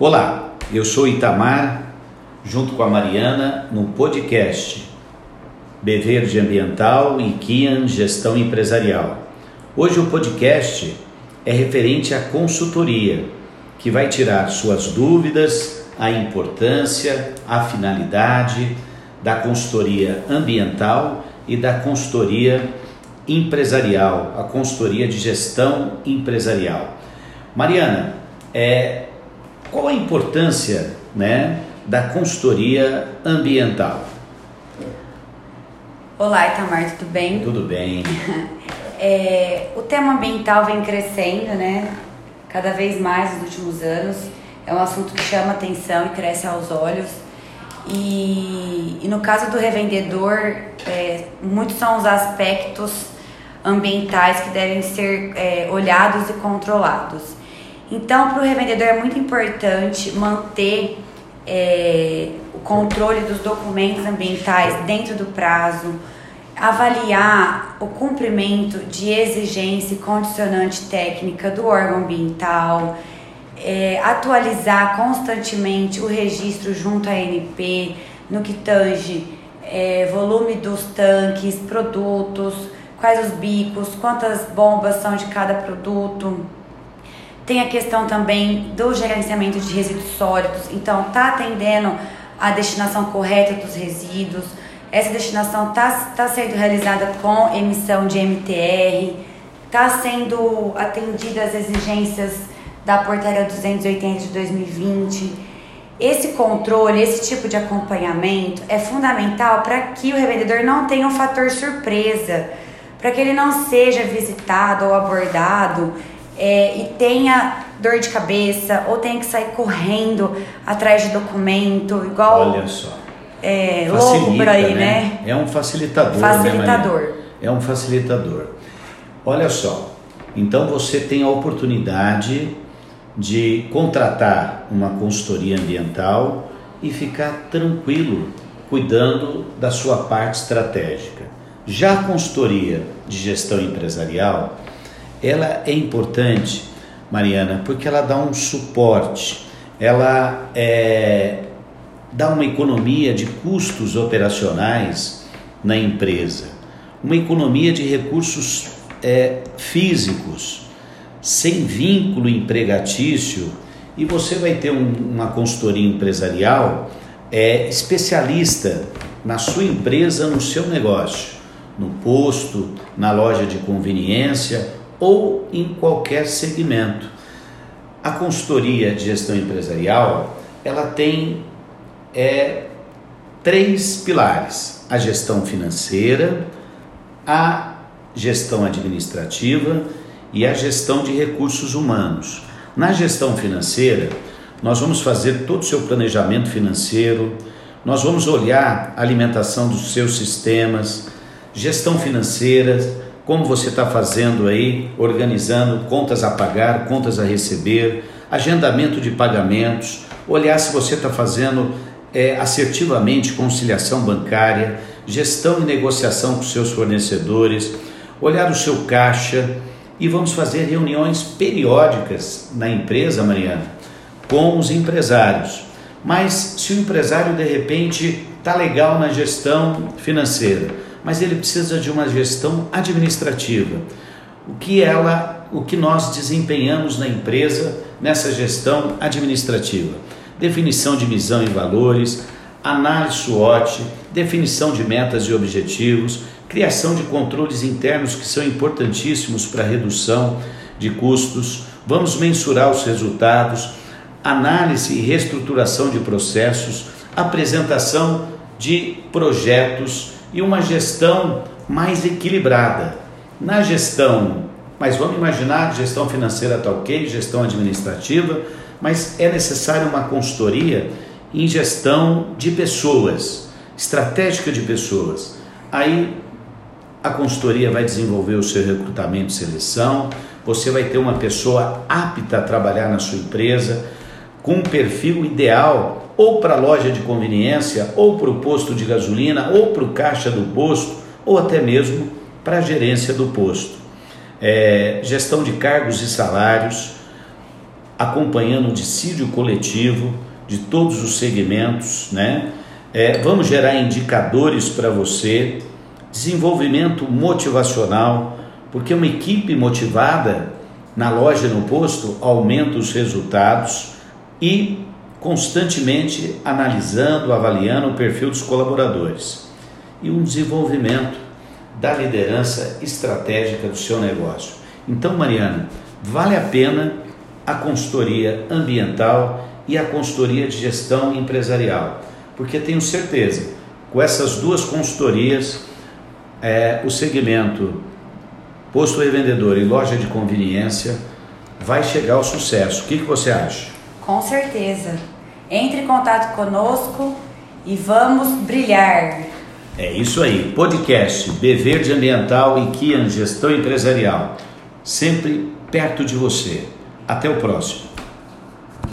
Olá, eu sou Itamar, junto com a Mariana, no podcast Beverde Ambiental e Kian Gestão Empresarial. Hoje o podcast é referente à consultoria, que vai tirar suas dúvidas, a importância, a finalidade da consultoria ambiental e da consultoria empresarial, a consultoria de gestão empresarial. Mariana, é, qual a importância né, da consultoria ambiental? Olá, Itamar, tudo bem? Tudo bem. É, o tema ambiental vem crescendo, né? Cada vez mais nos últimos anos. É um assunto que chama atenção e cresce aos olhos. E, e no caso do revendedor, é, muitos são os aspectos ambientais que devem ser é, olhados e controlados. Então, para o revendedor é muito importante manter é, o controle dos documentos ambientais dentro do prazo, avaliar o cumprimento de exigência e condicionante técnica do órgão ambiental, é, atualizar constantemente o registro junto à ANP no que tange é, volume dos tanques, produtos, quais os bicos, quantas bombas são de cada produto. Tem a questão também do gerenciamento de resíduos sólidos, então tá atendendo a destinação correta dos resíduos essa destinação está tá sendo realizada com emissão de MTR, está sendo atendida as exigências da Portaria 280 de 2020. Esse controle, esse tipo de acompanhamento é fundamental para que o revendedor não tenha um fator surpresa, para que ele não seja visitado ou abordado é, e tenha dor de cabeça ou tenha que sair correndo atrás de documento, igual. Olha só é, louco por aí, né? né? É um facilitador. Né, facilitador. Né, é um facilitador. Olha só, então você tem a oportunidade de contratar uma consultoria ambiental e ficar tranquilo cuidando da sua parte estratégica. Já a consultoria de gestão empresarial, ela é importante, Mariana, porque ela dá um suporte, ela é, dá uma economia de custos operacionais na empresa, uma economia de recursos é, físicos, sem vínculo empregatício, e você vai ter um, uma consultoria empresarial é, especialista na sua empresa, no seu negócio, no posto, na loja de conveniência ou em qualquer segmento. A consultoria de gestão empresarial, ela tem é três pilares: a gestão financeira, a gestão administrativa e a gestão de recursos humanos. Na gestão financeira, nós vamos fazer todo o seu planejamento financeiro, nós vamos olhar a alimentação dos seus sistemas, gestão financeira, como você está fazendo aí, organizando contas a pagar, contas a receber, agendamento de pagamentos, olhar se você está fazendo é, assertivamente conciliação bancária, gestão e negociação com seus fornecedores, olhar o seu caixa e vamos fazer reuniões periódicas na empresa, Mariana, com os empresários. Mas se o empresário de repente está legal na gestão financeira, mas ele precisa de uma gestão administrativa, o que ela, o que nós desempenhamos na empresa nessa gestão administrativa? definição de visão e valores, análise SWOT, definição de metas e objetivos, criação de controles internos que são importantíssimos para a redução de custos, vamos mensurar os resultados, análise e reestruturação de processos, apresentação de projetos e uma gestão mais equilibrada. Na gestão, mas vamos imaginar gestão financeira está ok, gestão administrativa, mas é necessária uma consultoria em gestão de pessoas, estratégica de pessoas. Aí a consultoria vai desenvolver o seu recrutamento e seleção, você vai ter uma pessoa apta a trabalhar na sua empresa, com um perfil ideal, ou para a loja de conveniência, ou para o posto de gasolina, ou para o caixa do posto, ou até mesmo para a gerência do posto. É, gestão de cargos e salários, acompanhando o dissídio coletivo de todos os segmentos, né? É, vamos gerar indicadores para você, desenvolvimento motivacional, porque uma equipe motivada na loja e no posto aumenta os resultados e constantemente analisando, avaliando o perfil dos colaboradores e um desenvolvimento da liderança estratégica do seu negócio. Então, Mariana, vale a pena a consultoria ambiental e a consultoria de gestão empresarial, porque tenho certeza, com essas duas consultorias, é, o segmento posto revendedor e loja de conveniência vai chegar ao sucesso. O que, que você acha? Com certeza. Entre em contato conosco e vamos brilhar. É isso aí. Podcast B Verde Ambiental e Kian Gestão Empresarial. Sempre perto de você. Até o próximo.